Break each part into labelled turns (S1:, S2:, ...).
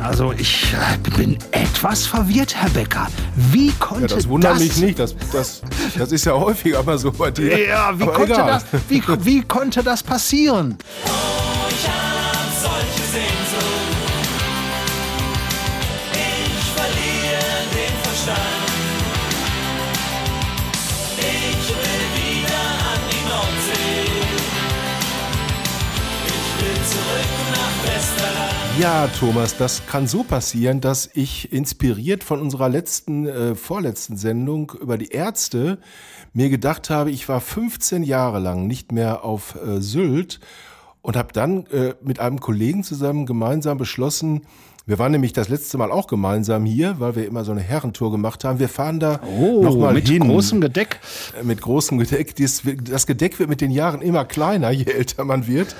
S1: Also ich äh, bin etwas verwirrt, Herr Becker. Wie konnte
S2: Ja, das wundert
S1: das
S2: mich nicht. Das, das, das ist ja häufiger mal so bei dir.
S1: Ja, wie
S2: Aber
S1: konnte,
S2: egal.
S1: das, wie, wie konnte das passieren?
S2: Ja, Thomas, das kann so passieren, dass ich inspiriert von unserer letzten, äh, vorletzten Sendung über die Ärzte mir gedacht habe, ich war 15 Jahre lang nicht mehr auf äh, Sylt und habe dann äh, mit einem Kollegen zusammen gemeinsam beschlossen, wir waren nämlich das letzte Mal auch gemeinsam hier, weil wir immer so eine Herrentour gemacht haben. Wir fahren da nochmal
S1: Oh, mit
S2: hin.
S1: großem Gedeck.
S2: Äh, mit großem Gedeck. Dies, das Gedeck wird mit den Jahren immer kleiner, je älter man wird.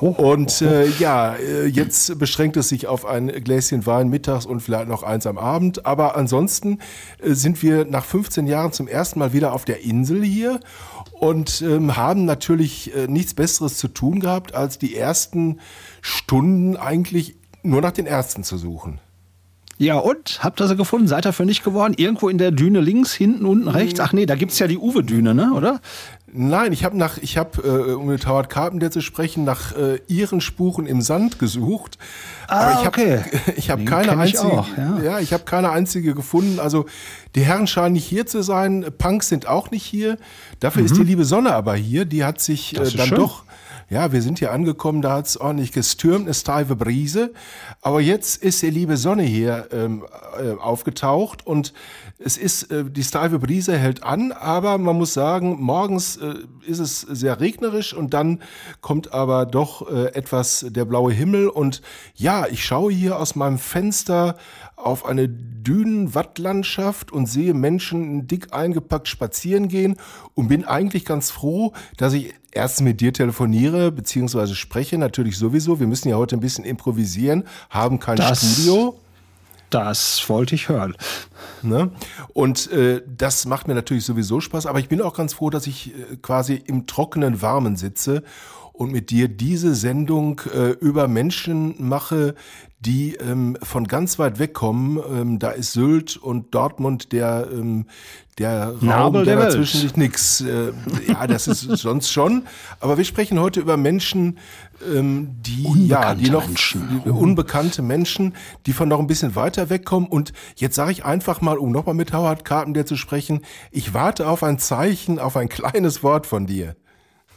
S2: Und äh, ja, äh, jetzt beschränkt es sich auf ein Gläschen Wein mittags und vielleicht noch eins am Abend. Aber ansonsten äh, sind wir nach 15 Jahren zum ersten Mal wieder auf der Insel hier und ähm, haben natürlich äh, nichts Besseres zu tun gehabt, als die ersten Stunden eigentlich nur nach den Ärzten zu suchen.
S1: Ja, und? Habt ihr sie gefunden? Seid ihr fündig geworden? Irgendwo in der Düne links, hinten, unten, rechts? Ach nee, da gibt's ja die Uwe-Düne, ne? oder?
S2: Nein, ich habe nach, ich habe, äh, um mit Howard Carpenter zu sprechen, nach äh, ihren Spuren im Sand gesucht.
S1: Ah,
S2: ich
S1: okay.
S2: habe, ich habe keine
S1: ich
S2: einzige,
S1: auch, ja.
S2: ich habe keine einzige gefunden. Also die Herren scheinen nicht hier zu sein, Punks sind auch nicht hier. Dafür ist die liebe Sonne aber hier. Die hat sich
S1: Mhm.
S2: Äh, dann
S1: schön.
S2: doch ja, wir sind hier angekommen, da hat's ordentlich gestürmt, eine steife Brise. Aber jetzt ist die liebe Sonne hier ähm, äh, aufgetaucht und es ist, äh, die steife Brise hält an, aber man muss sagen, morgens äh, ist es sehr regnerisch und dann kommt aber doch äh, etwas der blaue Himmel und ja, ich schaue hier aus meinem Fenster auf eine Dünenwattlandschaft und sehe Menschen dick eingepackt spazieren gehen und bin eigentlich ganz froh, dass ich erst mit dir telefoniere beziehungsweise spreche, natürlich sowieso. Wir müssen ja heute ein bisschen improvisieren, haben kein
S1: Das-
S2: Studio.
S1: Das wollte ich hören.
S2: Ne? Und äh, das macht mir natürlich sowieso Spaß, aber ich bin auch ganz froh, dass ich äh, quasi im trockenen Warmen sitze und mit dir diese Sendung äh, über Menschen mache, die ähm, von ganz weit weg kommen. Ähm, da ist Sylt und Dortmund der, ähm, der Raum,
S1: Nabel
S2: der
S1: der
S2: dazwischen liegt. Nix. Äh, ja, das ist sonst schon. Aber wir sprechen heute über Menschen, ähm, die, ja, die noch
S1: Menschen.
S2: die- unbekannte Menschen, die von noch ein bisschen weiter wegkommen. Und jetzt sage ich einfach mal, um nochmal mit Howard Carpenter zu sprechen, ich warte auf ein Zeichen, auf ein kleines Wort von dir.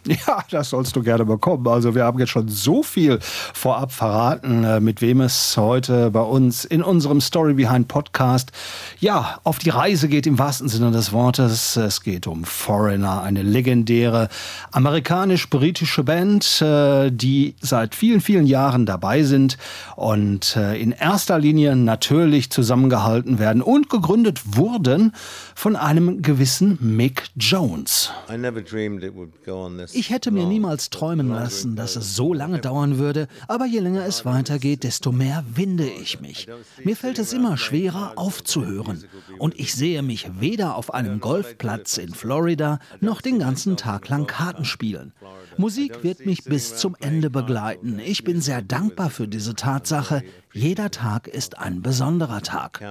S1: Ja, das sollst du gerne bekommen. Also wir haben jetzt schon so viel vorab verraten, äh, mit wem es heute bei uns in unserem Story Behind Podcast ja auf die Reise geht im wahrsten Sinne des Wortes. Es geht um Foreigner, eine legendäre amerikanisch-britische Band, äh, die seit vielen, vielen Jahren dabei sind und äh, in erster Linie natürlich zusammengehalten werden und gegründet wurden von einem gewissen Mick Jones.
S3: I never dreamed it would go on this.
S1: Ich hätte mir niemals träumen lassen, dass es so lange dauern würde, aber je länger es weitergeht, desto mehr winde ich mich. Mir fällt es immer schwerer aufzuhören und ich sehe mich weder auf einem Golfplatz in Florida noch den ganzen Tag lang Karten spielen. Musik wird mich bis zum Ende begleiten. Ich bin sehr dankbar für diese Tatsache. Jeder Tag ist ein besonderer Tag.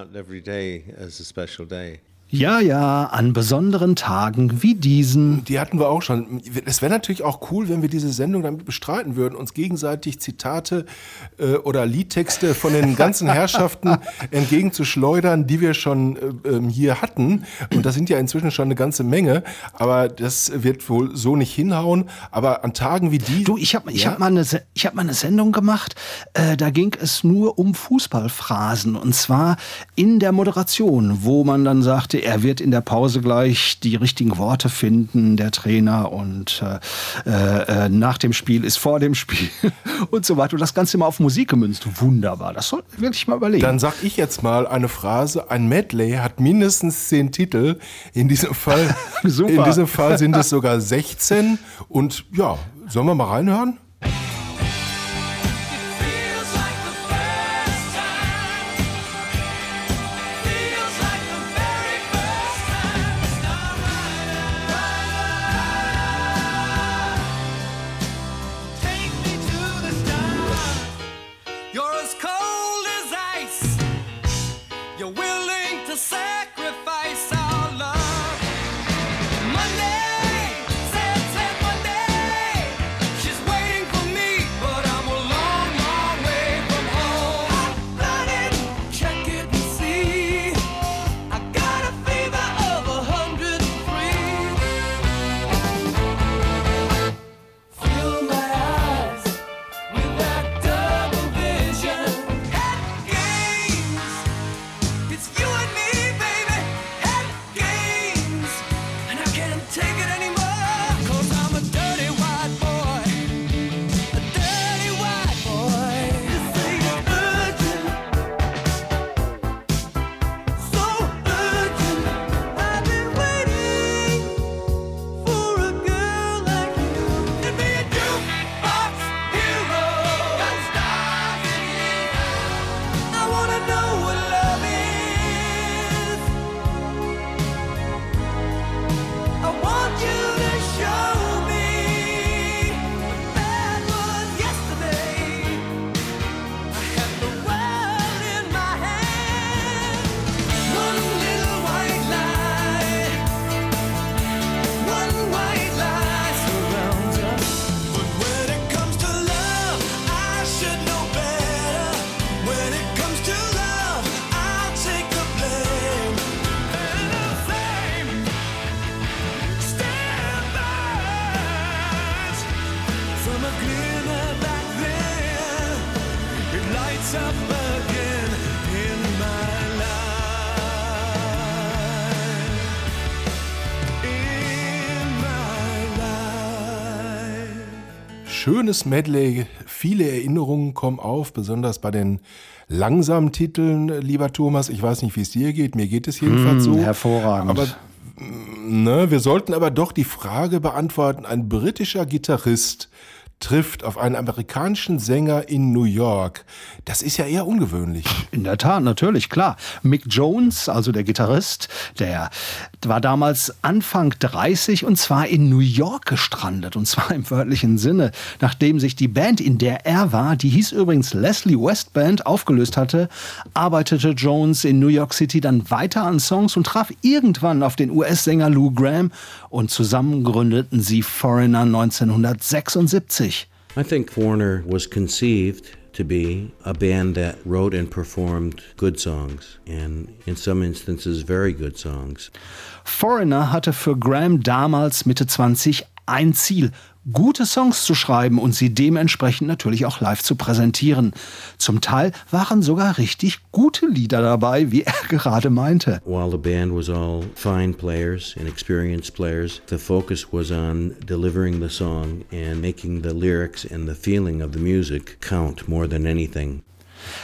S1: Ja, ja, an besonderen Tagen wie diesen.
S4: Die hatten wir auch schon. Es wäre natürlich auch cool, wenn wir diese Sendung damit bestreiten würden, uns gegenseitig Zitate äh, oder Liedtexte von den ganzen Herrschaften entgegenzuschleudern, die wir schon äh, ähm, hier hatten. Und das sind ja inzwischen schon eine ganze Menge. Aber das wird wohl so nicht hinhauen. Aber an Tagen wie die.
S1: Du, ich habe ich
S4: Ja?
S1: hab mal, eine ich hab mal eine Sendung gemacht, äh, da ging es nur um Fußballphrasen und zwar in der Moderation, wo man dann sagte, er wird in der Pause gleich die richtigen Worte finden, der Trainer und äh, äh, äh, nach dem Spiel ist vor dem Spiel und so weiter. Und das Ganze immer auf Musik gemünzt. Wunderbar, das sollten wir wirklich mal überlegen.
S4: Dann sag ich jetzt mal eine Phrase. Ein Medley hat mindestens zehn Titel. In diesem Fall,
S1: Super.
S4: in diesem Fall sind es sogar 16. Und ja, sollen wir mal reinhören? Schönes Medley, viele Erinnerungen kommen auf, besonders bei den langsamen Titeln, lieber Thomas. Ich weiß nicht, wie es dir geht, mir geht es jedenfalls so.
S1: hervorragend.
S4: Aber ne, wir sollten aber doch die Frage beantworten, ein britischer Gitarrist trifft auf einen amerikanischen Sänger in New York. Das ist ja eher ungewöhnlich.
S1: In der Tat, natürlich, klar. Mick Jones, also der Gitarrist, der war damals Anfang 30 und zwar in New York gestrandet. Und zwar im wörtlichen Sinne. Nachdem sich die Band, in der er war, die hieß übrigens Leslie West Band, aufgelöst hatte, arbeitete Jones in New York City dann weiter an Songs und traf irgendwann auf den US-Sänger Lou Graham und zusammen gründeten sie Foreigner 1976.
S5: I think Foreigner was conceived to be a band that wrote and performed good songs, and in some instances, very good songs.
S1: Foreigner hatte für Graham damals Mitte 20 ein Ziel, gute Songs zu schreiben und sie dementsprechend natürlich auch live zu präsentieren. Zum Teil waren sogar richtig gute Lieder dabei, wie er gerade meinte.
S5: While the band was all fine players and experienced players, the focus was on delivering the song and making the lyrics and the feeling of the music count more than anything.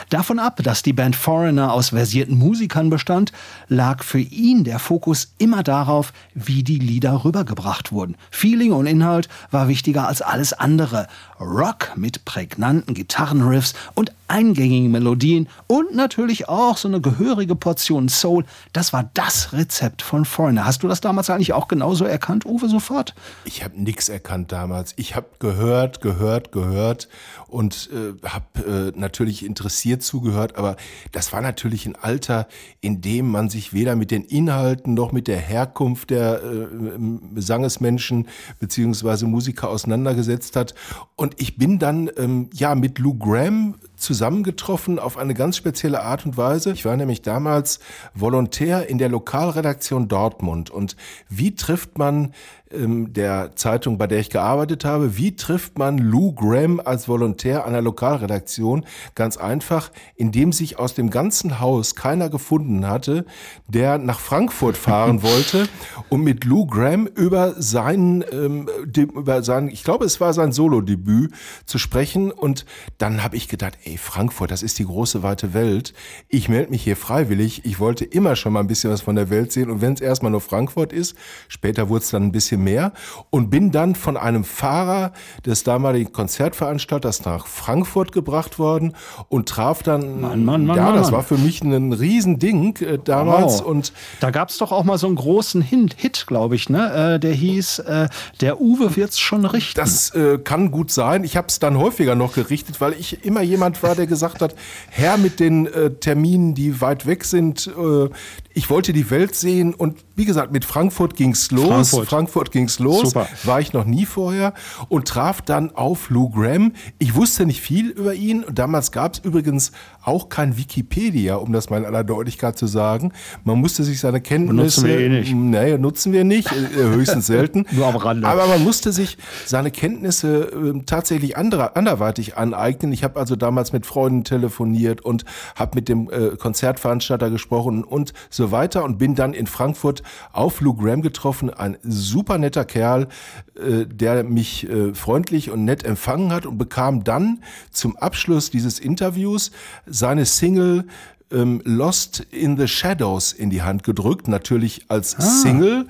S1: Davon ab, dass die Band Foreigner aus versierten Musikern bestand, lag für ihn der Fokus immer darauf, wie die Lieder rübergebracht wurden. Feeling und Inhalt war wichtiger als alles andere. Rock mit prägnanten Gitarrenriffs und eingängigen Melodien und natürlich auch so eine gehörige Portion Soul, das war das Rezept von Foreigner. Hast du das damals eigentlich auch genauso erkannt, Uwe, sofort?
S4: Ich habe nichts erkannt damals. Ich habe gehört, gehört, gehört und äh, habe äh, natürlich interessiert
S2: zugehört, aber das war natürlich ein Alter, in dem man sich weder mit den Inhalten noch mit der Herkunft der äh, Sangesmenschen beziehungsweise Musiker auseinandergesetzt hat. Und ich bin dann ähm, ja mit Lou Graham zusammengetroffen auf eine ganz spezielle Art und Weise. Ich war nämlich damals Volontär in der Lokalredaktion Dortmund. Und wie trifft man ähm, der Zeitung, bei der ich gearbeitet habe, wie trifft man Lou Graham als Volontär der Lokalredaktion? Ganz einfach, indem sich aus dem ganzen Haus keiner gefunden hatte, der nach Frankfurt fahren wollte, um mit Lou Graham über sein, ähm, über sein, ich glaube, es war sein Solo-Debüt zu sprechen. Und dann habe ich gedacht, ey, Frankfurt, das ist die große weite Welt. Ich melde mich hier freiwillig. Ich wollte immer schon mal ein bisschen was von der Welt sehen. Und wenn es erstmal nur Frankfurt ist, später wurde es dann ein bisschen mehr und bin dann von einem Fahrer des damaligen Konzertveranstalters nach Frankfurt gebracht worden und traf dann,
S1: Mann, Mann, Mann,
S2: ja, das war für mich ein Riesending äh, damals
S1: Wow.
S2: und
S1: Da gab es doch auch mal so einen großen Hit, Hit glaube ich, ne? Äh, der hieß, äh, der Uwe wird's schon richten.
S2: Das äh, kann gut sein. Ich habe es dann häufiger noch gerichtet, weil ich immer jemand war, der gesagt hat, Herr mit den äh, Terminen, die weit weg sind. Äh, ich wollte die Welt sehen und wie gesagt, mit Frankfurt ging's los.
S1: Frankfurt.
S2: Frankfurt ging's los.
S1: Super.
S2: War ich noch nie vorher und traf dann auf Lou Graham. Ich wusste nicht viel über ihn. Und damals gab es übrigens auch kein Wikipedia, um das mal in aller Deutlichkeit zu sagen. Man musste sich seine Kenntnisse...
S1: Benutzen wir eh nicht.
S2: Nee, nutzen wir nicht, äh, höchstens selten.
S1: Nur am Rande.
S2: Aber man musste sich seine Kenntnisse äh, tatsächlich anderer, anderweitig aneignen. Ich habe also damals mit Freunden telefoniert und habe mit dem äh, Konzertveranstalter gesprochen und so weiter und bin dann in Frankfurt auf Lou Graham getroffen. Ein super netter Kerl, äh, der mich äh, freundlich und nett empfangen hat und bekam dann zum Abschluss dieses Interviews seine Single ähm, Lost in the Shadows in die Hand gedrückt, natürlich als Single.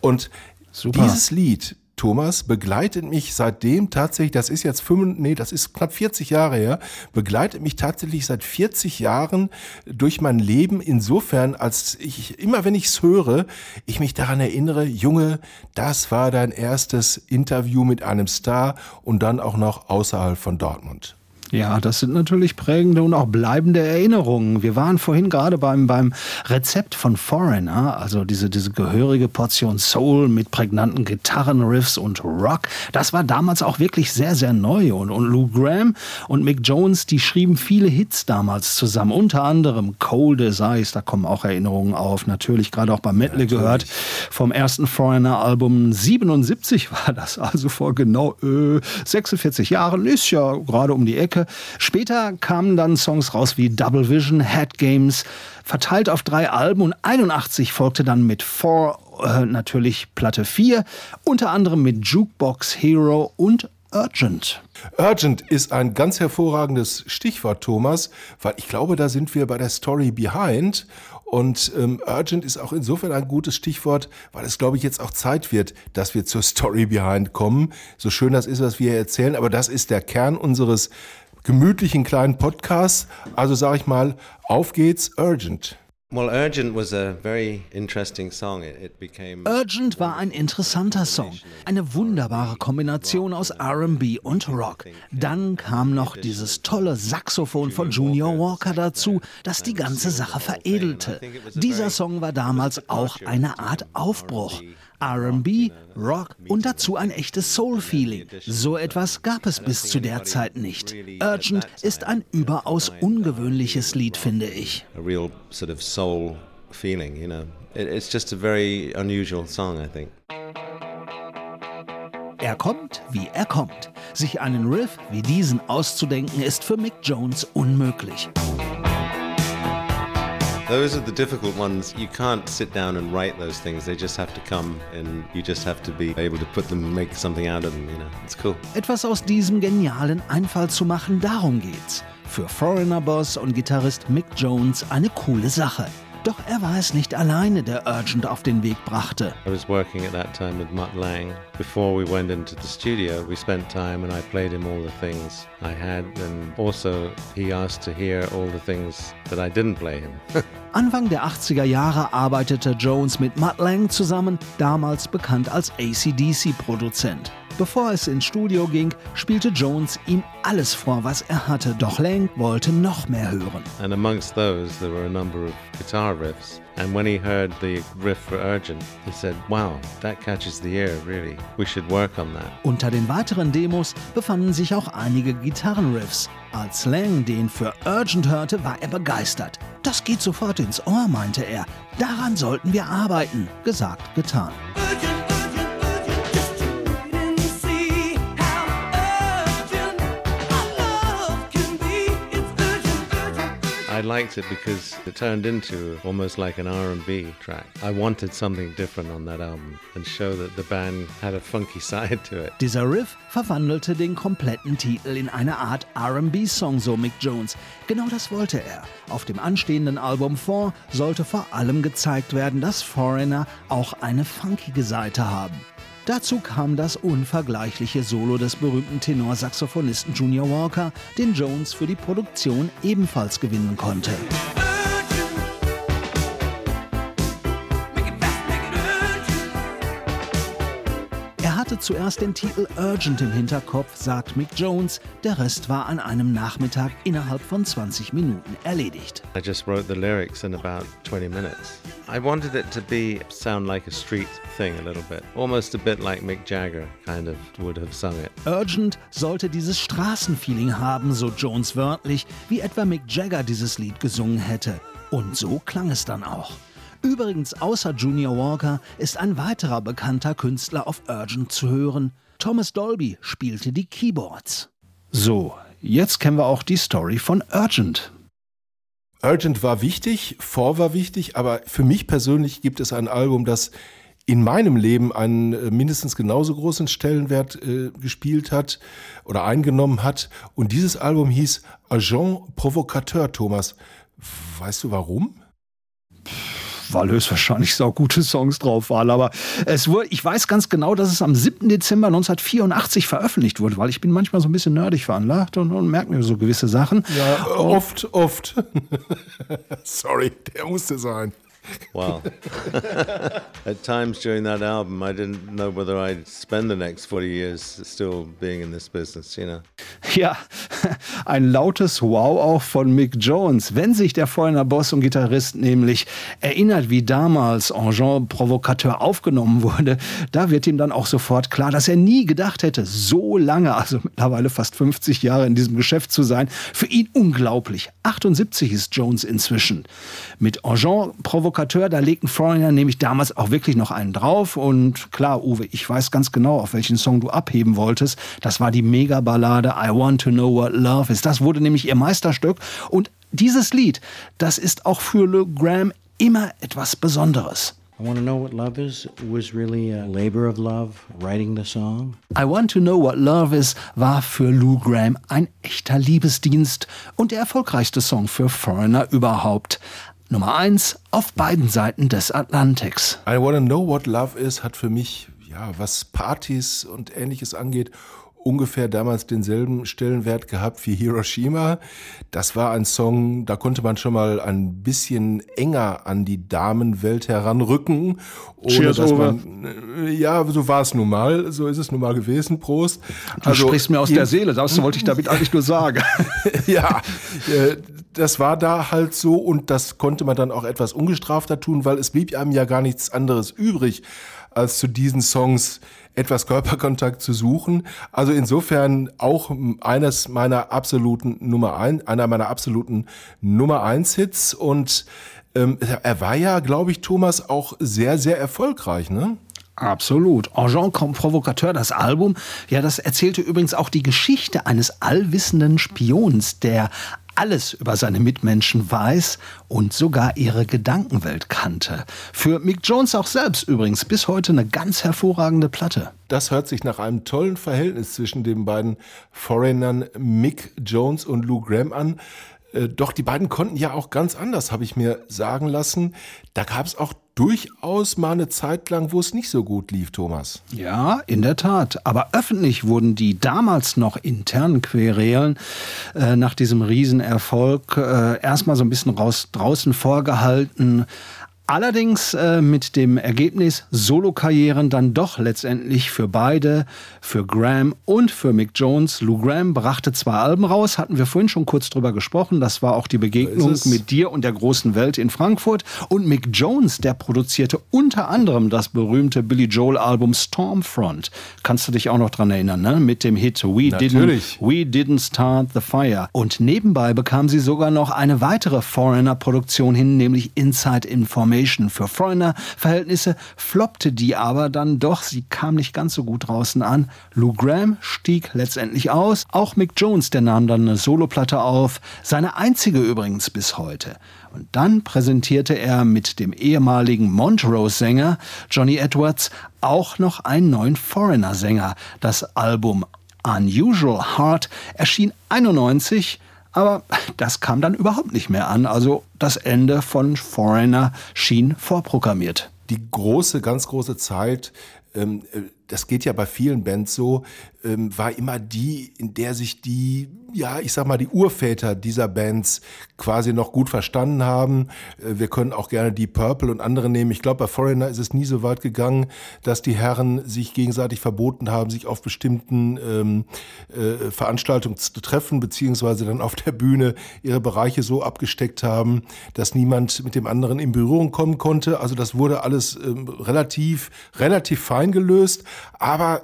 S2: Und
S1: Super.
S2: dieses Lied, Thomas, begleitet mich seitdem tatsächlich, das ist jetzt fünf, nee, das ist knapp 40 Jahre her, begleitet mich tatsächlich seit 40 Jahren durch mein Leben insofern, als ich, immer wenn ich es höre, ich mich daran erinnere, Junge, das war dein erstes Interview mit einem Star und dann auch noch außerhalb von Dortmund.
S1: Ja, das sind natürlich prägende und auch bleibende Erinnerungen. Wir waren vorhin gerade beim, beim Rezept von Foreigner, also diese, diese gehörige Portion Soul mit prägnanten Gitarrenriffs und Rock. Das war damals auch wirklich sehr, sehr neu. Und, und Lou Graham und Mick Jones, die schrieben viele Hits damals zusammen. Unter anderem Cold as Ice, da kommen auch Erinnerungen auf. Natürlich gerade auch beim Medley gehört. Vom ersten Foreigner-Album 77 war das, also vor genau äh, 46 Jahren. Ist ja gerade um die Ecke. Später kamen dann Songs raus wie Double Vision, Head Games, verteilt auf drei Alben und 81 folgte dann mit Four äh, natürlich Platte 4, unter anderem mit Jukebox Hero und Urgent.
S2: Urgent ist ein ganz hervorragendes Stichwort, Thomas, weil ich glaube, da sind wir bei der Story Behind. Und ähm, Urgent ist auch insofern ein gutes Stichwort, weil es, glaube ich, jetzt auch Zeit wird, dass wir zur Story Behind kommen. So schön das ist, was wir hier erzählen, aber das ist der Kern unseres gemütlichen kleinen Podcasts. Also sage ich mal, auf geht's, Urgent.
S3: Well, Urgent was a very interesting song. It, it became.
S1: Urgent war ein interessanter Song. Eine wunderbare Kombination aus RB und Rock. Dann kam noch dieses tolle Saxophon von Junior Walker dazu, das die ganze Sache veredelte. Dieser Song war damals auch eine Art Aufbruch. RB, Rock und dazu ein echtes Soul-Feeling. So etwas gab es bis zu der Zeit nicht. Urgent ist ein überaus ungewöhnliches Lied, finde ich.
S3: feeling, you know. It, it's just a very unusual song, I think.
S1: Er kommt, wie er kommt. Sich einen Riff wie diesen auszudenken, ist für Mick Jones unmöglich.
S3: Those are the difficult ones. You can't sit down and write those things. They just have to come, and you just have to be able to put them, make something out of them. You know, it's cool.
S1: Etwas aus diesem genialen Einfall zu machen, darum geht's. Für Foreigner-Boss und Gitarrist Mick Jones eine coole Sache. Doch er war es nicht alleine, der Urgent auf den Weg brachte.
S3: I was working at that time with Mutt Lang. Before we went into the studio, we spent time and I played him all the things I had, and also he asked to hear all the things that I didn't play him.
S1: Anfang der 80er Jahre arbeitete Jones mit Mutt Lang zusammen, damals bekannt als ACDC-Produzent. Bevor es ins Studio ging, spielte Jones ihm alles vor, was er hatte, doch Lang wollte noch mehr hören.
S3: And amongst those, there were a number of guitar riffs. And when he heard the riff for Urgent, he said, Wow, that catches the ear, really. We should work on that.
S1: Unter den weiteren Demos befanden sich auch einige Gitarrenriffs. Als Lang den für Urgent hörte, war er begeistert. Das geht sofort ins Ohr, meinte er. Daran sollten wir arbeiten. Gesagt, getan.
S3: I liked it because it turned into almost like an R&B track. I wanted something different on that album and show that the band had a funky side to it.
S1: Dieser Riff verwandelte den kompletten Titel in eine Art RB-Song, so Mick Jones. Genau das wollte er. Auf dem anstehenden Album 4 sollte vor allem gezeigt werden, dass Foreigner auch eine funkige Seite haben. Dazu kam das unvergleichliche Solo des berühmten Tenorsaxophonisten Junior Walker, den Jones für die Produktion ebenfalls gewinnen konnte. Hatte zuerst den Titel Urgent im Hinterkopf, sagt Mick Jones. Der Rest war an einem Nachmittag innerhalb von 20 Minuten erledigt.
S3: I just wrote the lyrics in about 20 minutes. I wanted it to be sound like a street thing a little bit, almost a bit like Mick Jagger kind of would have sung it.
S1: Urgent sollte dieses Straßenfeeling haben, so Jones wörtlich, wie etwa Mick Jagger dieses Lied gesungen hätte. Und so klang es dann auch. Übrigens, außer Junior Walker ist ein weiterer bekannter Künstler auf Urgent zu hören. Thomas Dolby spielte die Keyboards. So, jetzt kennen wir auch die Story von Urgent.
S2: Urgent war wichtig, Four war wichtig, aber für mich persönlich gibt es ein Album, das in meinem Leben einen äh, mindestens genauso großen Stellenwert äh, gespielt hat oder eingenommen hat. Und dieses Album hieß Agent Provocateur, Thomas. Weißt du warum?
S1: Weil höchstwahrscheinlich sau gute Songs drauf waren. Aber es wurde, ich weiß ganz genau, dass es am 7. Dezember 1984 veröffentlicht wurde, weil ich bin manchmal so ein bisschen nerdig veranlagt und, und merke mir so gewisse Sachen.
S2: Ja, oft, oft. Sorry, der musste sein.
S3: Wow. At times during that album, I didn't know whether I'd spend the next 40 years still being in this business, you know.
S1: Ja, ein lautes Wow auch von Mick Jones. Wenn sich der Foreigner Boss und Gitarrist nämlich erinnert, wie damals Engin Provocateur aufgenommen wurde, da wird ihm dann auch sofort klar, dass er nie gedacht hätte, so lange, also mittlerweile fast 50 Jahre in diesem Geschäft zu sein. Für ihn unglaublich. 78 ist Jones inzwischen. Mit Engin Provocateur, da legten Foreigner nämlich damals auch wirklich noch einen drauf. Und klar, Uwe, ich weiß ganz genau, auf welchen Song du abheben wolltest. Das war die Mega-Ballade I Want to Know What Love Is. Das wurde nämlich ihr Meisterstück. Und dieses Lied, das ist auch für Lou Graham immer etwas Besonderes.
S5: I Want to Know What Love Is was really a labor of love, writing the song.
S1: I Want to Know What Love Is war für Lou Graham ein echter Liebesdienst und der erfolgreichste Song für Foreigner überhaupt. Nummer eins auf beiden Seiten des Atlantiks.
S2: I Wanna Know What Love Is hat für mich, ja, was Partys und ähnliches angeht, ungefähr damals denselben Stellenwert gehabt wie Hiroshima. Das war ein Song, da konnte man schon mal ein bisschen enger an die Damenwelt heranrücken. Ohne
S1: Cheers,
S2: dass man, äh, ja, so war es nun mal, so ist es nun mal gewesen. Prost.
S1: Du sprichst mir aus der Seele, das wollte ich damit eigentlich nur sagen.
S2: ja, äh, das war da halt so und das konnte man dann auch etwas ungestrafter tun, weil es blieb einem ja gar nichts anderes übrig, als zu diesen Songs etwas Körperkontakt zu suchen. Also insofern auch eines meiner absoluten Nummer ein, einer meiner absoluten Nummer eins Hits und ähm, er war ja, glaube ich, Thomas auch sehr, sehr erfolgreich, ne?
S1: Absolut. Agent comme Provocateur, das Album, ja, das erzählte übrigens auch die Geschichte eines allwissenden Spions, der alles über seine Mitmenschen weiß und sogar ihre Gedankenwelt kannte. Für Mick Jones auch selbst übrigens bis heute eine ganz hervorragende Platte.
S2: Das hört sich nach einem tollen Verhältnis zwischen den beiden Foreignern Mick Jones und Lou Graham an. Äh, Doch die beiden konnten ja auch ganz anders, habe ich mir sagen lassen. Da gab es auch durchaus mal eine Zeit lang, wo es nicht so gut lief, Thomas.
S1: Ja, in der Tat. Aber öffentlich wurden die damals noch internen Querelen äh, nach diesem Riesenerfolg äh, erstmal so ein bisschen raus, draußen vorgehalten. Allerdings äh, mit dem Ergebnis Solokarrieren dann doch letztendlich für beide, für Graham und für Mick Jones. Lou Graham brachte zwei Alben raus, hatten wir vorhin schon kurz drüber gesprochen. Das war auch die Begegnung mit dir und der großen Welt in Frankfurt. Und Mick Jones, der produzierte unter anderem das berühmte Billy Joel Album Stormfront. Kannst du dich auch noch dran erinnern, ne? Mit dem Hit We
S2: Natürlich.
S1: Didn't, We Didn't Start the Fire. Und nebenbei bekam sie sogar noch eine weitere Foreigner-Produktion hin, nämlich Inside Information. Für Foreigner-Verhältnisse floppte die aber dann doch. Sie kam nicht ganz so gut draußen an. Lou Graham stieg letztendlich aus. Auch Mick Jones, der nahm dann eine Soloplatte auf. Seine einzige übrigens bis heute. Und dann präsentierte er mit dem ehemaligen Montrose-Sänger Johnny Edwards auch noch einen neuen Foreigner-Sänger. Das Album Unusual Heart erschien 91, aber das kam dann überhaupt nicht mehr an. Also das Ende von Foreigner schien vorprogrammiert.
S2: die große, ganz große Zeit, ähm, äh, das geht ja bei vielen Bands so, ähm, war immer die, in der sich die, ja, ich sag mal, die Urväter dieser Bands quasi noch gut verstanden haben. Äh, wir können auch gerne die Purple und andere nehmen. Ich glaube, bei Foreigner ist es nie so weit gegangen, dass die Herren sich gegenseitig verboten haben, sich auf bestimmten ähm, äh, Veranstaltungen zu treffen, beziehungsweise dann auf der Bühne ihre Bereiche so abgesteckt haben, dass niemand mit dem anderen in Berührung kommen konnte. Also das wurde alles ähm, relativ, relativ fein gelöst. Aber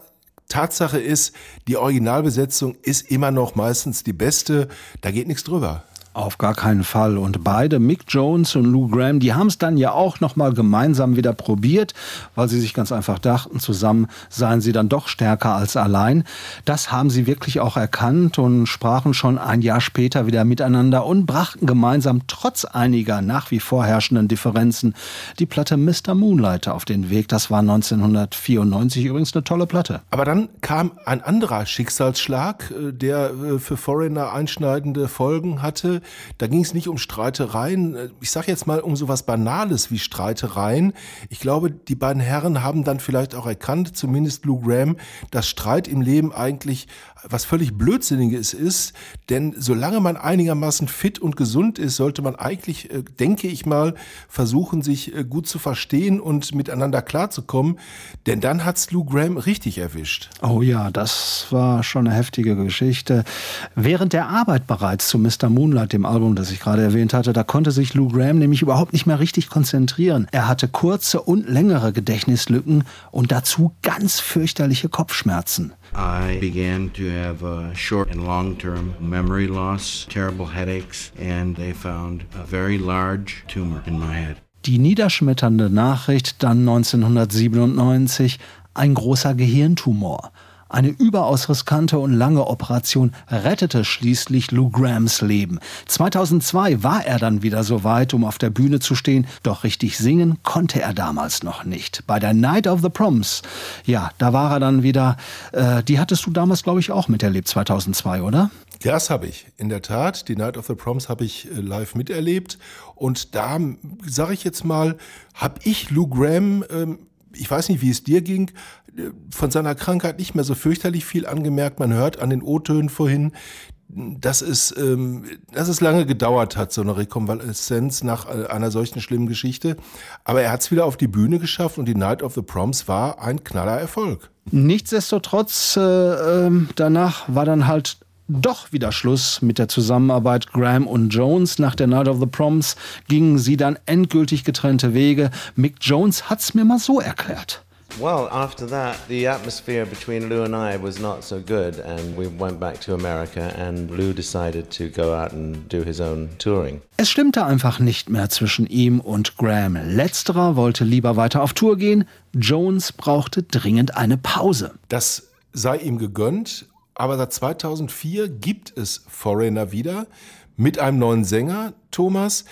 S2: Tatsache ist, die Originalbesetzung ist immer noch meistens die beste. Da geht nichts drüber.
S1: Auf gar keinen Fall. Und beide, Mick Jones und Lou Graham, die haben es dann ja auch nochmal gemeinsam wieder probiert, weil sie sich ganz einfach dachten, zusammen seien sie dann doch stärker als allein. Das haben sie wirklich auch erkannt und sprachen schon ein Jahr später wieder miteinander und brachten gemeinsam trotz einiger nach wie vor herrschenden Differenzen die Platte Mr. Moonlight auf den Weg. Das war 1994 übrigens eine tolle Platte.
S2: Aber dann kam ein anderer Schicksalsschlag, äh, der äh, für Foreigner einschneidende Folgen hatte. Da ging es nicht um Streitereien. Äh, Ich sage jetzt mal um sowas Banales wie Streitereien. Ich glaube, die beiden Herren haben dann vielleicht auch erkannt, zumindest Lou Graham, dass Streit im Leben eigentlich was völlig Blödsinniges ist. Denn solange man einigermaßen fit und gesund ist, sollte man eigentlich, äh, denke ich mal, versuchen, sich äh, gut zu verstehen und miteinander klarzukommen. Denn dann hat's Lou Graham richtig erwischt.
S1: Oh ja, das war schon eine heftige Geschichte. Während der Arbeit bereits zu Mr. Moonlight, dem Album, das ich gerade erwähnt hatte, da konnte sich Lou Graham nämlich überhaupt nicht mehr richtig konzentrieren. Er hatte kurze und längere Gedächtnislücken und dazu ganz fürchterliche Kopfschmerzen.
S5: I began to have uh, short and long term memory loss, terrible headaches, and they found a very large tumor in my head.
S1: Die niederschmetternde Nachricht dann 1997, ein großer Gehirntumor. Eine überaus riskante und lange Operation rettete schließlich Lou Grahams Leben. 2002 war er dann wieder so weit, um auf der Bühne zu stehen, doch richtig singen konnte er damals noch nicht. Bei der Night of the Proms, ja, da war er dann wieder, äh, die hattest du damals, glaube ich, auch miterlebt, 2002, oder?
S2: Das habe ich, in der Tat. Die Night of the Proms habe ich äh, live miterlebt. Und da, sage ich jetzt mal, habe ich Lou Graham, ähm, ich weiß nicht, wie es dir ging, von seiner Krankheit nicht mehr so fürchterlich viel angemerkt. Man hört an den O-Tönen vorhin, dass es, ähm, dass es lange gedauert hat, so eine Rekonvaleszenz nach äh, einer solchen schlimmen Geschichte. Aber er hat es wieder auf die Bühne geschafft und die Night of the Proms war ein knaller Erfolg.
S1: Nichtsdestotrotz, äh, ähm, danach war dann halt doch wieder Schluss mit der Zusammenarbeit Graham und Jones. Nach der Night of the Proms gingen sie dann endgültig getrennte Wege. Mick Jones hat's mir mal so erklärt.
S3: Well, after that, the atmosphere between Lou and I was not so good, and we went back to America, and Lou decided to go out and do his own touring.
S1: Es stimmte einfach nicht mehr zwischen ihm und Graham. Letzterer wollte lieber weiter auf Tour gehen. Jones brauchte dringend eine Pause.
S2: Das sei ihm gegönnt, aber seit 2004 gibt es Foreigner wieder mit einem neuen Sänger, Thomas.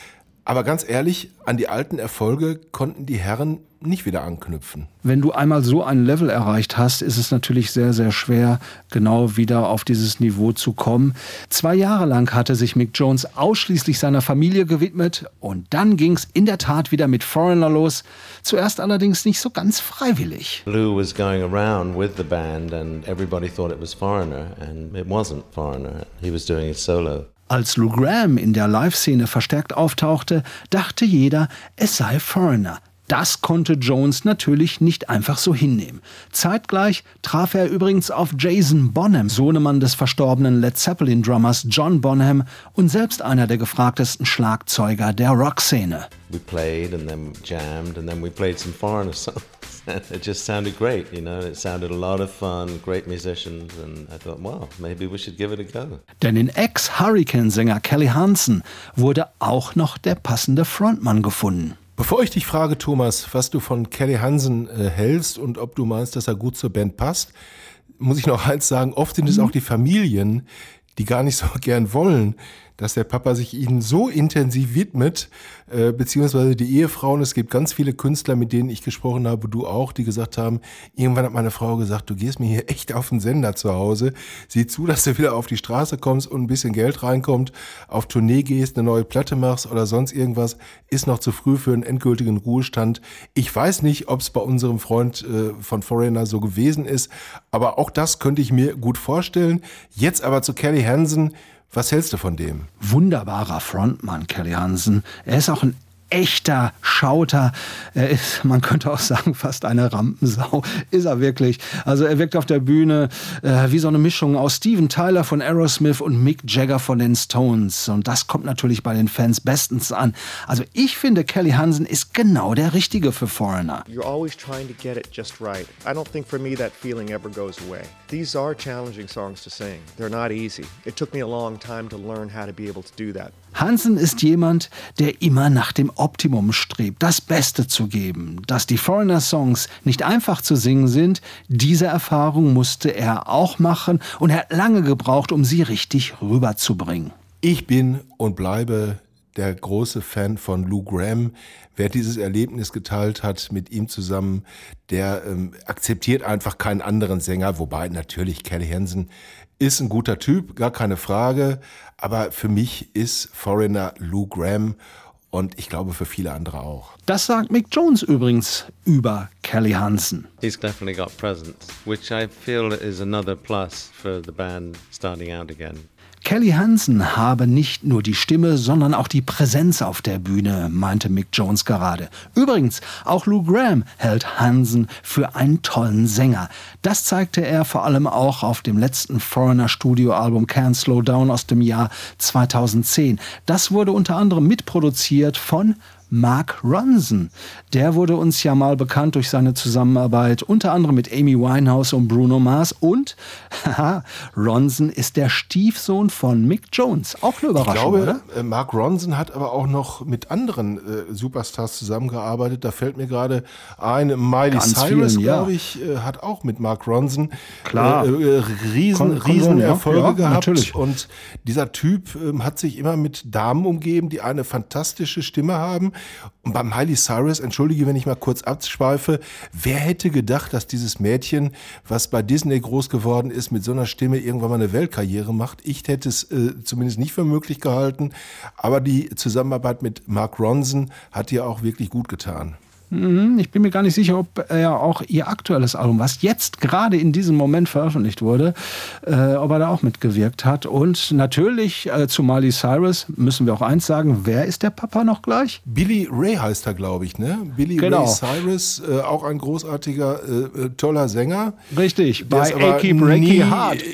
S2: Aber ganz ehrlich, an die alten Erfolge konnten die Herren nicht wieder anknüpfen.
S1: Wenn du einmal so ein Level erreicht hast, ist es natürlich sehr, sehr schwer, genau wieder auf dieses Niveau zu kommen. Zwei Jahre lang hatte sich Mick Jones ausschließlich seiner Familie gewidmet und dann ging es in der Tat wieder mit Foreigner los. Zuerst allerdings nicht so ganz freiwillig.
S3: Lou was going around with the band, and everybody thought it was Foreigner, and it wasn't Foreigner. He was doing it solo.
S1: Als Lou Graham in der Live-Szene verstärkt auftauchte, dachte jeder, es sei Foreigner. Das konnte Jones natürlich nicht einfach so hinnehmen. Zeitgleich traf er übrigens auf Jason Bonham, Sohnemann des verstorbenen Led Zeppelin-Drummers John Bonham und selbst einer der gefragtesten Schlagzeuger der Rockszene.
S3: We played and then jammed and then we played some foreigner songs. It just sounded great, you know. It sounded a lot of fun, great musicians, and I thought, wow, maybe we should give it a go.
S1: Denn in Ex-Hurricane-Sänger Kelly Hansen wurde auch noch der passende Frontmann gefunden.
S2: Bevor ich dich frage, Thomas, was du von Kelly Hansen äh, hältst und ob du meinst, dass er gut zur Band passt, muss ich noch eins sagen, oft sind es auch die Familien, die gar nicht so gern wollen, dass der Papa sich ihnen so intensiv widmet, äh, beziehungsweise die Ehefrauen. Es gibt ganz viele Künstler, mit denen ich gesprochen habe, du auch, die gesagt haben, irgendwann hat meine Frau gesagt, du gehst mir hier echt auf den Sender zu Hause, sieh zu, dass du wieder auf die Straße kommst und ein bisschen Geld reinkommt, auf Tournee gehst, eine neue Platte machst oder sonst irgendwas, ist noch zu früh für einen endgültigen Ruhestand. Ich weiß nicht, ob es bei unserem Freund äh, von Foreigner so gewesen ist, aber auch das könnte ich mir gut vorstellen. Jetzt aber zu Kelly Hansen, was hältst du von dem?
S1: Wunderbarer Frontmann, Kelly Hansen. Er ist auch ein echter Schauter. Er ist, man könnte auch sagen, fast eine Rampensau. Ist er wirklich. Also er wirkt auf der Bühne äh, wie so eine Mischung aus Steven Tyler von Aerosmith und Mick Jagger von den Stones. Und das kommt natürlich bei den Fans bestens an. Also ich finde, Kelly Hansen ist genau der Richtige für Foreigner.
S6: You're always trying to get it just right. I don't think for me that feeling ever goes away. These are challenging songs to sing. They're not easy. It took me a long time to learn how to be able to do that.
S1: Hansen ist jemand, der immer nach dem Optimum strebt, das Beste zu geben. Dass die Foreigner-Songs nicht einfach zu singen sind, diese Erfahrung musste er auch machen und er hat lange gebraucht, um sie richtig rüberzubringen.
S2: Ich bin und bleibe der große Fan von Lou Graham. Wer dieses Erlebnis geteilt hat mit ihm zusammen, der ähm, akzeptiert einfach keinen anderen Sänger. Wobei natürlich Kelly Hansen ist ein guter Typ, gar keine Frage. Aber für mich ist Foreigner Lou Graham und ich glaube für viele andere auch.
S1: Das sagt Mick Jones übrigens über Kelly Hansen.
S3: He's definitely got presence, which I feel is another plus for the band starting out again.
S1: Kelly Hansen habe nicht nur die Stimme, sondern auch die Präsenz auf der Bühne, meinte Mick Jones gerade. Übrigens, auch Lou Graham hält Hansen für einen tollen Sänger. Das zeigte er vor allem auch auf dem letzten Foreigner Studioalbum Can't Slow Down aus dem Jahr 2010. Das wurde unter anderem mitproduziert von Mark Ronson. Der wurde uns ja mal bekannt durch seine Zusammenarbeit unter anderem mit Amy Winehouse und Bruno Mars und haha, Ronson ist der Stiefsohn von Mick Jones. Auch eine
S2: Ich
S1: Überraschung,
S2: glaube,
S1: oder?
S2: äh, Mark Ronson hat aber auch noch mit anderen äh, Superstars zusammengearbeitet. Da fällt mir gerade ein, Miley
S1: Ganz
S2: Cyrus,
S1: ja.
S2: glaube ich, äh, hat auch mit Mark Ronson
S1: Klar.
S2: äh, äh, riesen,
S1: Kon-
S2: riesen
S1: ja,
S2: Erfolge
S1: ja,
S2: gehabt.
S1: natürlich.
S2: Und dieser Typ ähm, hat sich immer mit Damen umgeben, die eine fantastische Stimme haben. Und beim Miley Cyrus, entschuldige, wenn ich mal kurz abschweife, wer hätte gedacht, dass dieses Mädchen, was bei Disney groß geworden ist, mit so einer Stimme irgendwann mal eine Weltkarriere macht? Ich hätte es äh, zumindest nicht für möglich gehalten. Aber die Zusammenarbeit mit Mark Ronson hat ihr auch wirklich gut getan.
S1: Mhm, Ich bin mir gar nicht sicher, ob er auch ihr aktuelles Album, was jetzt gerade in diesem Moment veröffentlicht wurde, äh, ob er da auch mitgewirkt hat. Und natürlich äh, zu Miley Cyrus müssen wir auch eins sagen, wer ist der Papa noch gleich?
S2: Billy Ray heißt er, glaube ich, ne? Billy
S1: Genau.
S2: Ray Cyrus, äh, auch ein großartiger, äh, äh, toller Sänger.
S1: Richtig, bei Achy Breaky Heart.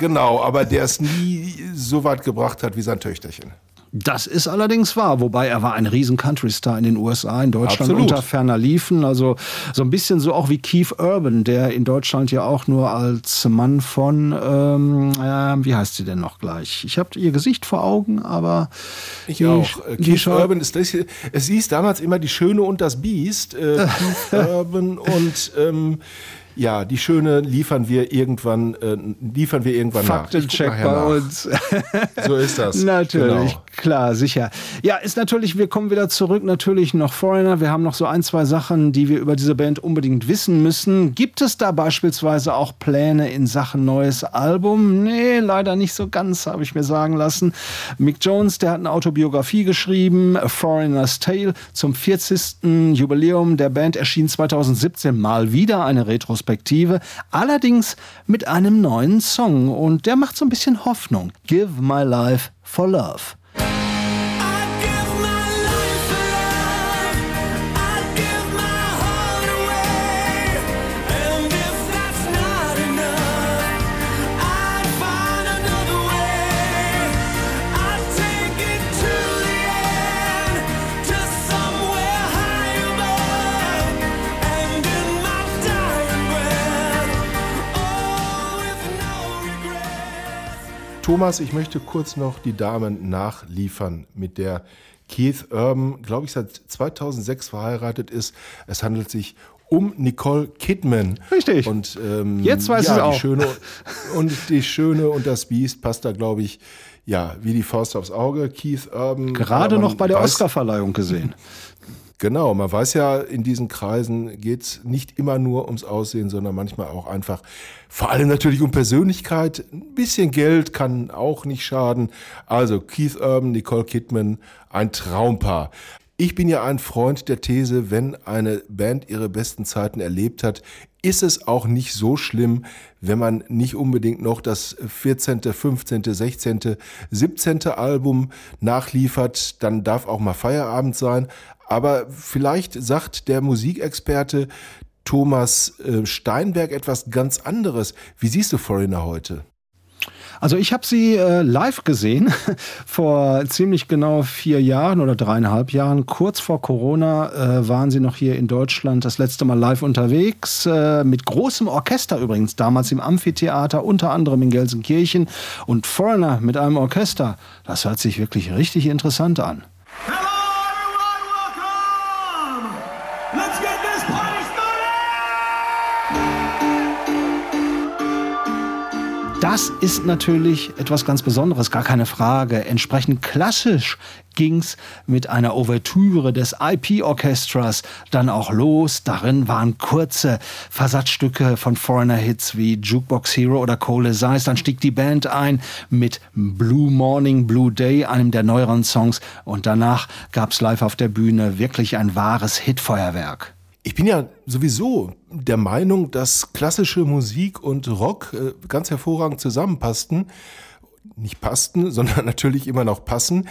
S2: Genau, aber der es nie so weit gebracht hat wie sein Töchterchen.
S1: Das ist allerdings wahr, wobei er war ein riesen Country-Star in den USA, in Deutschland
S2: Absolut.
S1: unter ferner Liefen. Also so ein bisschen so auch wie Keith Urban, der in Deutschland ja auch nur als Mann von, ähm, äh, wie heißt sie denn noch gleich? Ich habe ihr Gesicht vor Augen, aber
S2: Ich
S1: die-
S2: auch. Äh,
S1: die
S2: Keith
S1: schaut-
S2: Urban ist das es hieß damals immer die Schöne und das Biest. Äh, Keith Urban und ähm, ja, die Schöne liefern wir irgendwann, äh, liefern wir irgendwann nach. Ich guck
S1: Faktencheck bei
S2: nach.
S1: uns.
S2: So ist das.
S1: Natürlich,
S2: Genau.
S1: klar, sicher. Ja, ist natürlich, wir kommen wieder zurück, natürlich noch Foreigner. Wir haben noch so ein, zwei Sachen, die wir über diese Band unbedingt wissen müssen. Gibt es da beispielsweise auch Pläne in Sachen neues Album? Nee, leider nicht so ganz, habe ich mir sagen lassen. Mick Jones, der hat eine Autobiografie geschrieben, A Foreigner's Tale, zum 40. Jubiläum der Band erschien 2017 mal wieder eine Retrospektive Retrospektive, allerdings mit einem neuen Song und der macht so ein bisschen Hoffnung. Give My Life for Love.
S2: Thomas, ich möchte kurz noch die Damen nachliefern, mit der Keith Urban, glaube ich, seit 2006 verheiratet ist. Es handelt sich um Nicole Kidman.
S1: Richtig.
S2: Und ähm,
S1: Jetzt weiß
S2: ja,
S1: ich's auch.
S2: Die Schöne und die Schöne und das Biest passt da, glaube ich, ja, wie die Faust aufs Auge. Keith Urban.
S1: Gerade noch bei der Oscarverleihung gesehen.
S2: Genau, man weiß ja, in diesen Kreisen geht's nicht immer nur ums Aussehen, sondern manchmal auch einfach, vor allem natürlich um Persönlichkeit. Ein bisschen Geld kann auch nicht schaden. Also Keith Urban, Nicole Kidman, ein Traumpaar. Ich bin ja ein Freund der These, wenn eine Band ihre besten Zeiten erlebt hat, ist es auch nicht so schlimm, wenn man nicht unbedingt noch das 14., 15., 16., 17. Album nachliefert. Dann darf auch mal Feierabend sein. Aber vielleicht sagt der Musikexperte Thomas äh, Steinberg etwas ganz anderes. Wie siehst du Foreigner heute?
S1: Also ich habe sie äh, live gesehen vor ziemlich genau vier Jahren oder dreieinhalb Jahren. Kurz vor Corona äh, waren sie noch hier in Deutschland das letzte Mal live unterwegs. Äh, mit großem Orchester übrigens, damals im Amphitheater, unter anderem in Gelsenkirchen. Und Foreigner mit einem Orchester, das hört sich wirklich richtig interessant an. Das ist natürlich etwas ganz Besonderes, gar keine Frage. Entsprechend klassisch ging's mit einer Ouvertüre des IP-Orchestras dann auch los. Darin waren kurze Versatzstücke von Foreigner-Hits wie Jukebox Hero oder Cole Zeiss. Dann stieg die Band ein mit Blue Morning, Blue Day, einem der neueren Songs. Und danach gab's live auf der Bühne wirklich ein wahres Hitfeuerwerk.
S2: Ich bin ja sowieso der Meinung, dass klassische Musik und Rock äh, ganz hervorragend zusammenpassten. Nicht passten, sondern natürlich immer noch passen.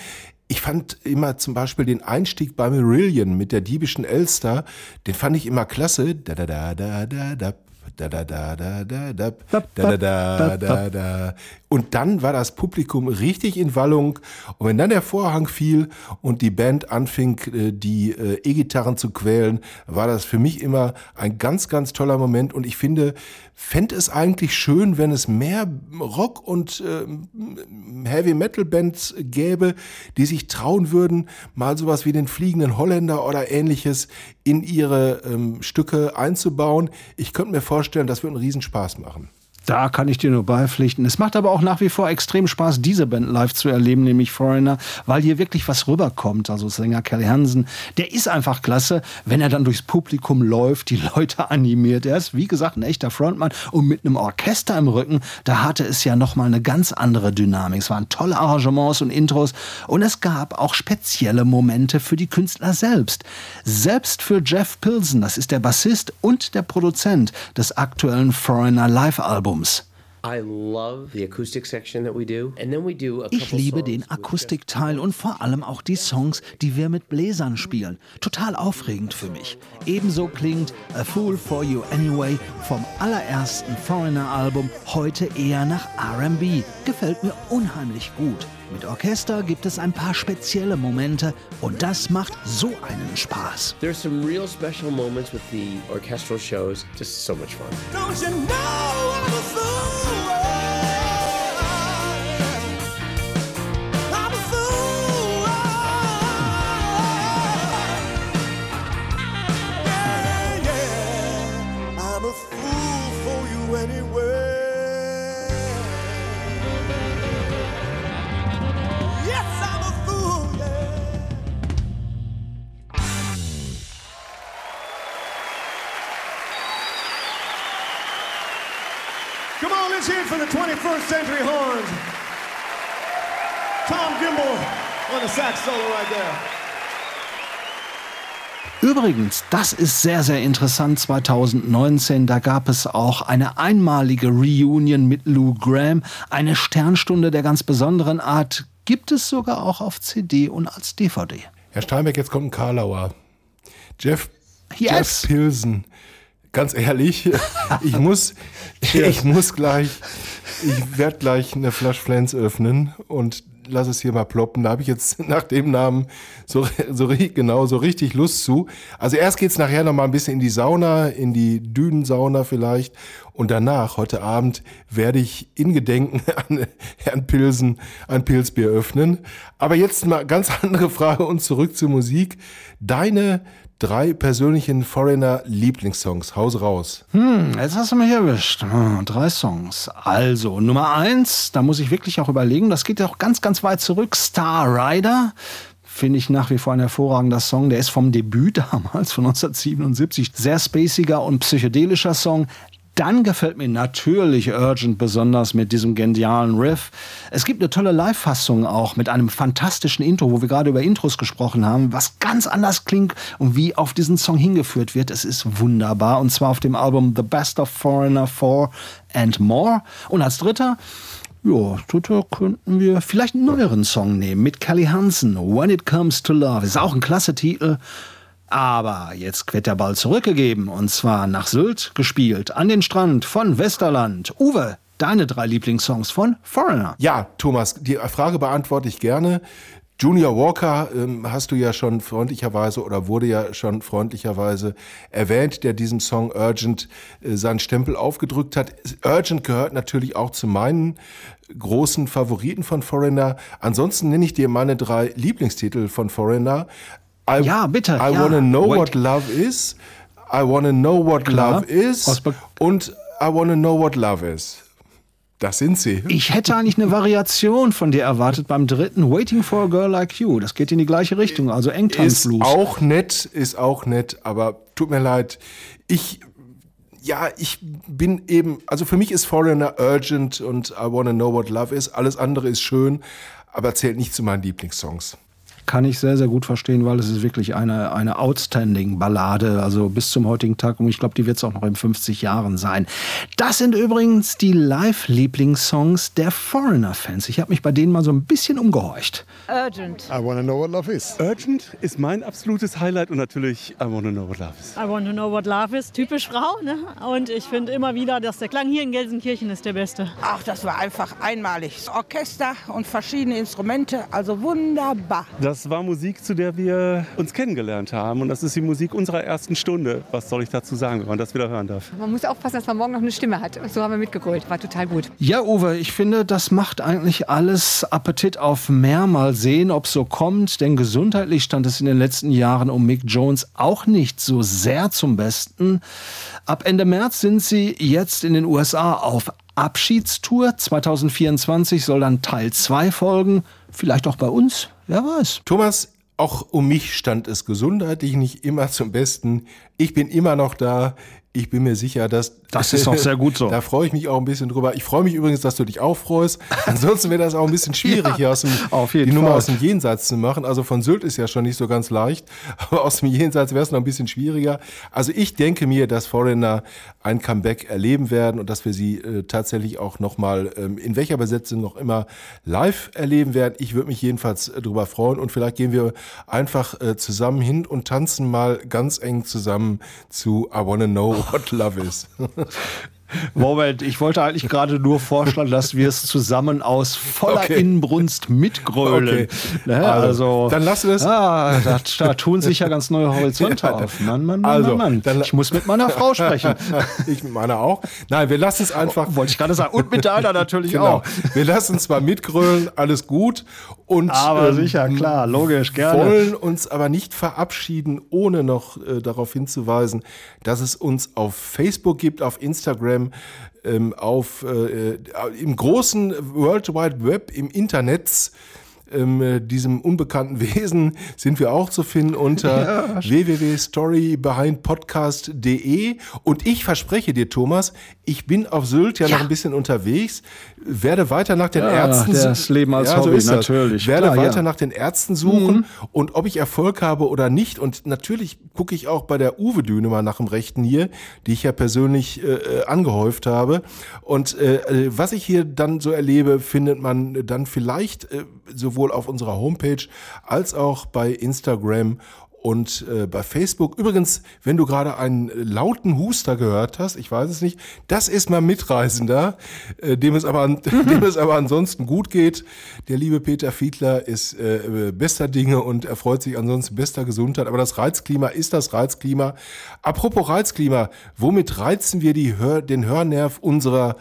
S2: Ich fand immer zum Beispiel den Einstieg bei Marillion mit der diebischen Elster, den fand ich immer klasse. Da da da da da da. Da, da, da, da, da, da, da, da, da, da. Und dann war das Publikum richtig in Wallung. Und wenn dann der Vorhang fiel und die Band anfing, äh, die äh, E-Gitarren zu quälen, war das für mich immer ein ganz, ganz toller Moment. Und ich finde, fände es eigentlich schön, wenn es mehr Rock- und äh, Heavy-Metal-Bands gäbe, die sich trauen würden, mal sowas wie den Fliegenden Holländer oder ähnliches in ihre ähm, Stücke einzubauen. Ich könnte mir vorstellen, das würde einen Riesenspaß machen.
S1: Da kann ich dir nur beipflichten. Es macht aber auch nach wie vor extrem Spaß, diese Band live zu erleben, nämlich Foreigner, weil hier wirklich was rüberkommt. Also Sänger Kelly Hansen, der ist einfach klasse, wenn er dann durchs Publikum läuft, die Leute animiert. Er ist, wie gesagt, ein echter Frontmann und mit einem Orchester im Rücken, da hatte es ja nochmal eine ganz andere Dynamik. Es waren tolle Arrangements und Intros und es gab auch spezielle Momente für die Künstler selbst. Selbst für Jeff Pilsen, das ist der Bassist und der Produzent des aktuellen Foreigner Live-Albums.
S7: I love the acoustic section that we do. And then we do a
S1: Ich liebe den Akustikteil und vor allem auch die Songs, die wir mit Bläsern spielen. Total aufregend für mich. Ebenso klingt A Fool for You Anyway vom allerersten Foreigner-Album heute eher nach RB. Gefällt mir unheimlich gut. Mit Orchester gibt es ein paar spezielle Momente und das macht so einen Spaß.
S7: There's some real special moments with the orchestral shows. Just so much fun.
S4: Don't you know I'm a fool?
S8: Century Horns. Tom Gimbel on the sax solo right there.
S1: Übrigens, das ist sehr, sehr interessant. 2019, da gab es auch eine einmalige Reunion mit Lou Graham. Eine Sternstunde der ganz besonderen Art gibt es sogar auch auf CD und als DVD.
S2: Herr Steinbeck, jetzt kommt ein Karlauer. Jeff,
S1: Yes.
S2: Jeff Pilsen. Ganz ehrlich, ich muss, ich muss gleich, ich werde gleich eine Flasche Flens öffnen und lass es hier mal ploppen. Da habe ich jetzt nach dem Namen so, so genau so richtig Lust zu. Also erst geht's nachher noch mal ein bisschen in die Sauna, in die Dünensauna vielleicht. Und danach, heute Abend, werde ich in Gedenken an Herrn Pilsen ein Pilzbier öffnen. Aber jetzt mal ganz andere Frage und zurück zur Musik. Deine drei persönlichen Foreigner-Lieblingssongs. Haus raus.
S1: Hm, jetzt hast du mich erwischt. Hm, drei Songs. Also, Nummer eins, da muss ich wirklich auch überlegen, das geht ja auch ganz, ganz weit zurück. Star Rider. Finde ich nach wie vor ein hervorragender Song. Der ist vom Debüt damals, von 1977. Sehr spaciger und psychedelischer Song. Dann gefällt mir natürlich Urgent besonders mit diesem genialen Riff. Es gibt eine tolle Live-Fassung auch mit einem fantastischen Intro, wo wir gerade über Intros gesprochen haben, was ganz anders klingt und wie auf diesen Song hingeführt wird. Es ist wunderbar und zwar auf dem Album The Best of Foreigner 4 and More. Und als dritter ja, dritter könnten wir vielleicht einen neueren Song nehmen mit Kelly Hansen. When It Comes to Love. Ist auch ein klasse Titel. Aber jetzt wird der Ball zurückgegeben und zwar nach Sylt gespielt, an den Strand von Westerland. Uwe, deine drei Lieblingssongs von Foreigner.
S2: Ja, Thomas, die Frage beantworte ich gerne. Junior Walker ähm, hast du ja schon freundlicherweise oder wurde ja schon freundlicherweise erwähnt, der diesem Song Urgent äh, seinen Stempel aufgedrückt hat. Urgent gehört natürlich auch zu meinen großen Favoriten von Foreigner. Ansonsten nenne ich dir meine drei Lieblingstitel von Foreigner. I,
S1: Ja, bitte,
S2: I
S1: ja.
S2: wanna know what love is. I wanna know what
S1: Klar.
S2: love is. Und I wanna know what love is. Das sind sie.
S1: Ich hätte eigentlich eine Variation von dir erwartet beim dritten Waiting for a Girl Like You. Das geht in die gleiche Richtung, also
S2: Ist
S1: Engtanzblues.
S2: auch nett, ist auch nett, aber tut mir leid. Ich, ja, ich bin eben, also für mich ist Foreigner urgent und I wanna know what love is. Alles andere ist schön, aber zählt nicht zu meinen Lieblingssongs.
S1: Kann ich sehr, sehr gut verstehen, weil es ist wirklich eine, eine outstanding Ballade, also bis zum heutigen Tag. Und ich glaube, die wird es auch noch in 50 Jahren sein. Das sind übrigens die Live-Lieblingssongs der Foreigner-Fans. Ich habe mich bei denen mal so ein bisschen umgehorcht.
S9: Urgent.
S10: I wanna know what love is.
S11: Urgent ist mein absolutes Highlight und natürlich I Wanna Know What Love Is.
S9: I want to know what love is. Typisch Frau, ne? Und ich finde immer wieder, dass der Klang hier in Gelsenkirchen ist der beste.
S12: Ach, das war einfach einmalig. Das Orchester und verschiedene Instrumente, also wunderbar.
S11: Das war Musik, zu der wir uns kennengelernt haben und das ist die Musik unserer ersten Stunde. Was soll ich dazu sagen, wenn man das wieder hören darf?
S13: Man muss aufpassen, dass man morgen noch eine Stimme hat. So haben wir mitgegrölt. War total gut.
S1: Ja, Uwe, ich finde, das macht eigentlich alles Appetit auf mehr. Mal sehen, ob so kommt. Denn gesundheitlich stand es in den letzten Jahren um Mick Jones auch nicht so sehr zum Besten. Ab Ende März sind sie jetzt in den USA auf Abschiedstour. 2024 soll dann Teil 2 folgen. Vielleicht auch bei uns. Wer weiß.
S2: Thomas, auch um mich stand es gesundheitlich nicht immer zum Besten. Ich bin immer noch da. Ich bin mir sicher, dass.
S1: Das ist auch sehr gut so.
S2: da freue ich mich auch ein bisschen drüber. Ich freue mich übrigens, dass du dich auch freust. Ansonsten wäre das auch ein bisschen schwierig,
S1: Ja,
S2: hier aus dem,
S1: auf jeden
S2: die Nummer
S1: Fall.
S2: aus dem Jenseits zu machen. Also von Sylt ist ja schon nicht so ganz leicht, aber aus dem Jenseits wäre es noch ein bisschen schwieriger. Also ich denke mir, dass Foreigner ein Comeback erleben werden und dass wir sie äh, tatsächlich auch nochmal, ähm, in welcher Besetzung noch immer, live erleben werden. Ich würde mich jedenfalls äh, darüber freuen und vielleicht gehen wir einfach äh, zusammen hin und tanzen mal ganz eng zusammen zu I Wanna Know What Love Is.
S1: Moment, ich wollte eigentlich gerade nur vorschlagen, dass wir es zusammen aus voller
S2: Okay.
S1: Inbrunst mitgrölen.
S2: Okay.
S1: Ne?
S2: Also,
S1: Also,
S2: dann lassen wir es.
S1: Ah, da, da tun sich ja ganz neue Horizonte
S2: Ja,
S1: auf. Mann, Mann, Mann,
S2: also,
S1: Mann, Mann. Ich muss mit meiner Frau sprechen.
S2: ich mit meiner auch. Nein, wir lassen es einfach.
S1: Wollte ich gerade sagen. Und mit deiner natürlich
S2: Genau.
S1: auch.
S2: Wir lassen zwar mitgrölen, alles gut. Und,
S1: Aber
S2: ähm,
S1: sicher, klar, logisch, gerne.
S2: wollen uns aber nicht verabschieden, ohne noch äh, darauf hinzuweisen, dass es uns auf Facebook gibt, auf Instagram, ähm, auf, äh, äh, im großen World Wide Web, im Internet. ähm, äh, diesem unbekannten Wesen sind wir auch zu finden unter
S1: Ja.
S2: www.storybehindpodcast.de und ich verspreche dir, Thomas, ich bin auf Sylt ja, noch ein bisschen unterwegs, werde weiter nach den
S1: Ja,
S2: Ärzten
S1: das Leben als
S2: ja, so
S1: Hobby,
S2: das.
S1: natürlich.
S2: Werde
S1: Klar,
S2: weiter
S1: ja.
S2: nach den Ärzten suchen
S1: Mhm.
S2: und ob ich Erfolg habe oder nicht. Und natürlich gucke ich auch bei der Uwe-Düne mal nach dem Rechten hier, die ich ja persönlich äh, äh, angehäuft habe. Und äh, äh, was ich hier dann so erlebe, findet man dann vielleicht äh, sowohl auf unserer Homepage als auch bei Instagram und äh, bei Facebook. Übrigens, wenn du gerade einen lauten Huster gehört hast, ich weiß es nicht, das ist mein Mitreisender, äh, dem, es aber dem es aber ansonsten gut geht. Der liebe Peter Fiedler ist äh, bester Dinge und erfreut sich ansonsten bester Gesundheit. Aber das Reizklima ist das Reizklima. Apropos Reizklima, womit reizen wir die Hör, den Hörnerv unserer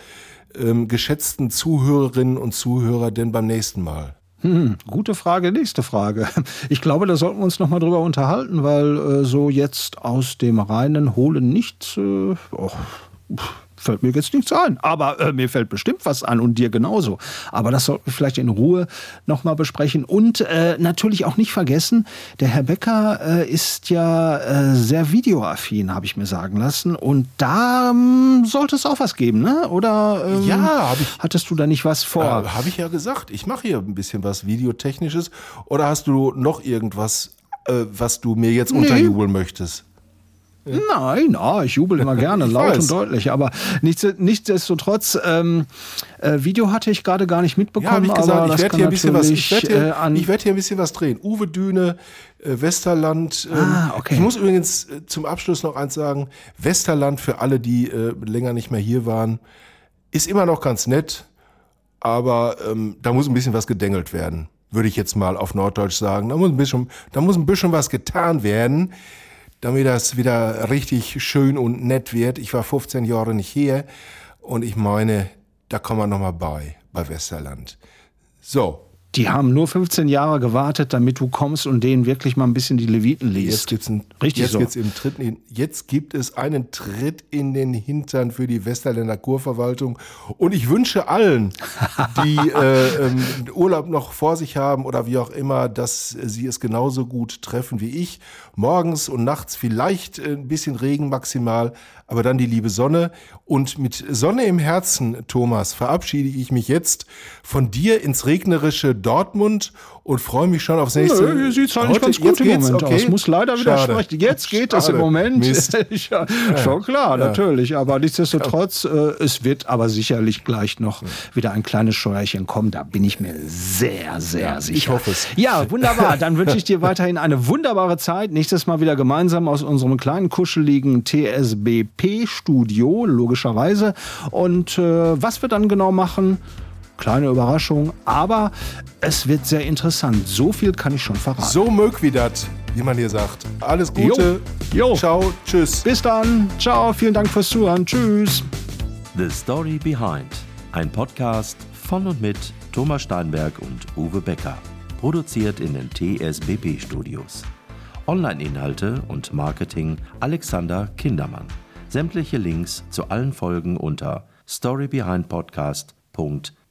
S2: ähm, geschätzten Zuhörerinnen und Zuhörer denn beim nächsten Mal?
S1: Hm, gute Frage, nächste Frage. Ich glaube, da sollten wir uns nochmal drüber unterhalten, weil äh, so jetzt aus dem reinen Holen nichts, äh, oh, pff, fällt mir jetzt nichts ein. Aber äh, mir fällt bestimmt was an und dir genauso. Aber das sollten wir vielleicht in Ruhe nochmal besprechen. Und äh, natürlich auch nicht vergessen, der Herr Becker äh, ist ja äh, sehr videoaffin, habe ich mir sagen lassen. Und da ähm, sollte es auch was geben, ne? Oder ähm,
S2: Ja, ich-
S1: hattest du da nicht was vor?
S2: Äh, Habe ich ja gesagt. Ich mache hier ein bisschen was Videotechnisches. Oder hast du noch irgendwas, äh, was du mir jetzt
S1: Nee.
S2: unterjubeln
S1: Nein, ah, ich jubel immer gerne, laut
S2: weiß.
S1: und deutlich. Aber nichts, nichtsdestotrotz, ähm, äh, Video hatte ich gerade gar nicht mitbekommen.
S2: Ja, ich gesagt, ich werde hier ein bisschen was, ich werde hier,
S1: äh,
S2: ich werd hier ein bisschen was drehen. Uwe Düne, äh, Westerland. Ähm,
S1: Ah, okay.
S2: Ich muss übrigens äh, zum Abschluss noch eins sagen. Westerland für alle, die äh, länger nicht mehr hier waren, ist immer noch ganz nett, aber ähm, da muss ein bisschen was gedengelt werden, würde ich jetzt mal auf Norddeutsch sagen. Da muss ein bisschen, da muss ein bisschen was getan werden, damit das wieder richtig schön und nett wird. Ich war 15 Jahre nicht hier und ich meine, da kommen wir nochmal bei, bei Westerland. So,
S1: Die haben nur 15 Jahre gewartet, damit du kommst und denen wirklich mal ein bisschen die Leviten liest.
S2: Jetzt gibt's einen,
S1: Richtig
S2: jetzt
S1: so.
S2: gibt's im Tritt in, jetzt gibt es einen Tritt in den Hintern für die Westerländer Kurverwaltung. Und ich wünsche allen, die äh, ähm, Urlaub noch vor sich haben oder wie auch immer, dass sie es genauso gut treffen wie ich. Morgens und nachts vielleicht ein bisschen Regen maximal, aber dann die liebe Sonne. Und mit Sonne im Herzen, Thomas, verabschiede ich mich jetzt von dir ins regnerische Dortmund und freue mich schon aufs nächste.
S1: Nö, hier sieht's eigentlich
S2: Heute-
S1: ganz gut im? Moment
S2: Okay.
S1: aus. Muss leider
S2: Schade.
S1: widersprechen. Jetzt geht es im
S2: Schade.
S1: Moment.
S2: Mist.
S1: ja, schon klar,
S2: Ja.
S1: natürlich. Aber nichtsdestotrotz, äh, es wird aber sicherlich gleich noch wieder ein kleines Scheuerchen kommen. Da bin ich mir sehr, sehr
S2: Ja,
S1: sicher.
S2: ich hoffe es.
S1: Ja, wunderbar. Dann wünsche ich dir weiterhin eine wunderbare Zeit. Nächstes Mal wieder gemeinsam aus unserem kleinen, kuscheligen TSBP-Studio, logischerweise. Und äh, was wir dann genau machen, kleine Überraschung. Aber es wird sehr interessant. So viel kann ich schon verraten.
S2: So mög wie dat, wie man hier sagt. Alles Gute.
S1: Jo.
S2: Ciao. Tschüss.
S1: Bis dann. Ciao. Vielen Dank fürs Zuhören. Tschüss.
S10: The Story Behind. Ein Podcast von und mit Thomas Steinberg und Uwe Becker. Produziert in den TSBP Studios. Online-Inhalte und Marketing Alexander Kindermann. Sämtliche Links zu allen Folgen unter storybehindpodcast.de.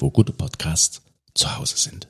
S14: wo gute Podcasts zu Hause sind.